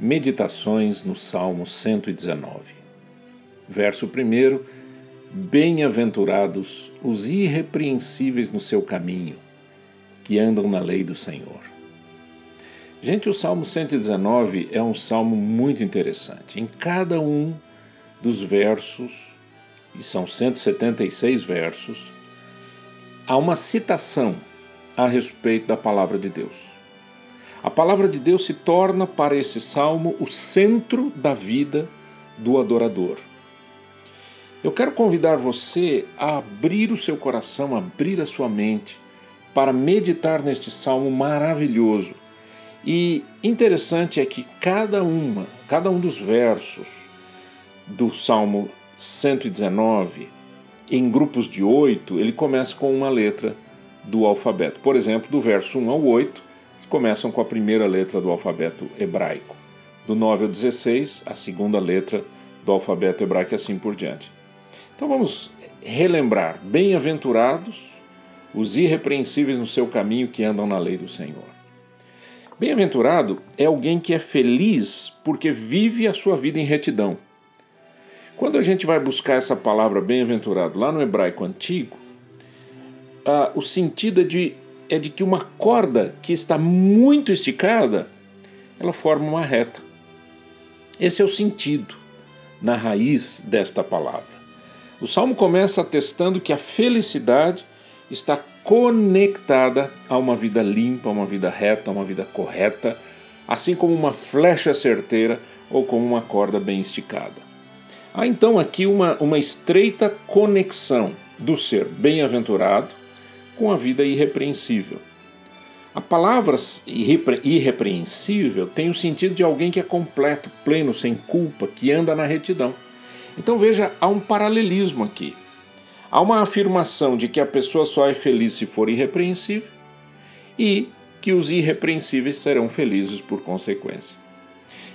Meditações no Salmo 119. Verso 1: Bem-aventurados os irrepreensíveis no seu caminho, que andam na lei do Senhor. Gente, o Salmo 119 é um salmo muito interessante. Em cada um dos versos, e são 176 versos, há uma citação a respeito da palavra de Deus. A palavra de Deus se torna para esse salmo o centro da vida do adorador. Eu quero convidar você a abrir o seu coração, abrir a sua mente para meditar neste salmo maravilhoso. E interessante é que cada uma, cada um dos versos do Salmo 119, em grupos de oito, ele começa com uma letra do alfabeto. Por exemplo, do verso 1 ao 8, começam com a primeira letra do alfabeto hebraico. Do 9 ao 16, a segunda letra do alfabeto hebraico e assim por diante. Então vamos relembrar: bem-aventurados os irrepreensíveis no seu caminho que andam na lei do Senhor. Bem-aventurado é alguém que é feliz porque vive a sua vida em retidão. Quando a gente vai buscar essa palavra bem-aventurado lá no hebraico antigo, uh, o sentido é de é de que uma corda que está muito esticada, ela forma uma reta. Esse é o sentido na raiz desta palavra. O salmo começa atestando que a felicidade está conectada a uma vida limpa, uma vida reta, uma vida correta, assim como uma flecha certeira ou como uma corda bem esticada. Há então aqui uma, uma estreita conexão do ser bem-aventurado com a vida irrepreensível. A palavra irrepre irrepreensível tem o sentido de alguém que é completo, pleno, sem culpa, que anda na retidão. Então veja, há um paralelismo aqui. Há uma afirmação de que a pessoa só é feliz se for irrepreensível e que os irrepreensíveis serão felizes por consequência.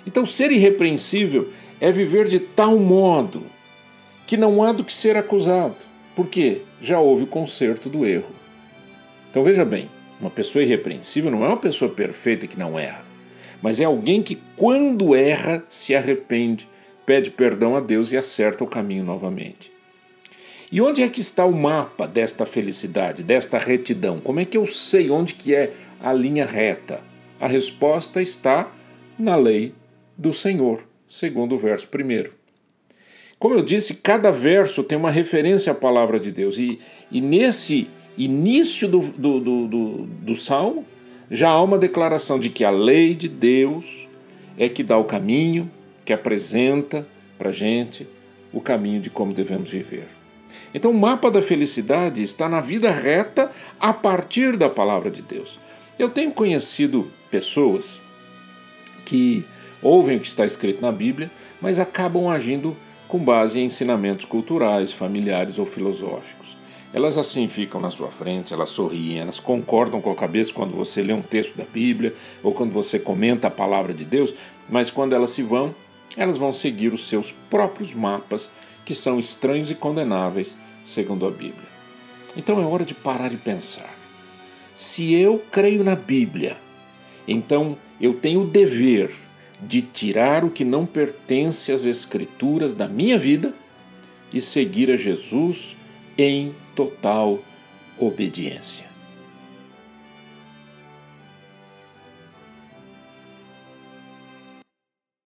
Então, ser irrepreensível é viver de tal modo que não há do que ser acusado, porque já houve o conserto do erro. Então veja bem, uma pessoa irrepreensível não é uma pessoa perfeita que não erra, mas é alguém que, quando erra, se arrepende, pede perdão a Deus e acerta o caminho novamente. E onde é que está o mapa desta felicidade, desta retidão? Como é que eu sei onde que é a linha reta? A resposta está na lei do Senhor, segundo o verso primeiro. Como eu disse, cada verso tem uma referência à palavra de Deus, e, e nesse início do, do, do, do, do salmo, já há uma declaração de que a lei de Deus é que dá o caminho, que apresenta para a gente o caminho de como devemos viver. Então, o mapa da felicidade está na vida reta a partir da palavra de Deus. Eu tenho conhecido pessoas que ouvem o que está escrito na Bíblia, mas acabam agindo com base em ensinamentos culturais, familiares ou filosóficos. Elas assim ficam na sua frente, elas sorriem, elas concordam com a cabeça quando você lê um texto da Bíblia ou quando você comenta a palavra de Deus, mas quando elas se vão, elas vão seguir os seus próprios mapas, que são estranhos e condenáveis, segundo a Bíblia. Então é hora de parar e pensar. Se eu creio na Bíblia, então eu tenho o dever de tirar o que não pertence às Escrituras da minha vida e seguir a Jesus em total obediência.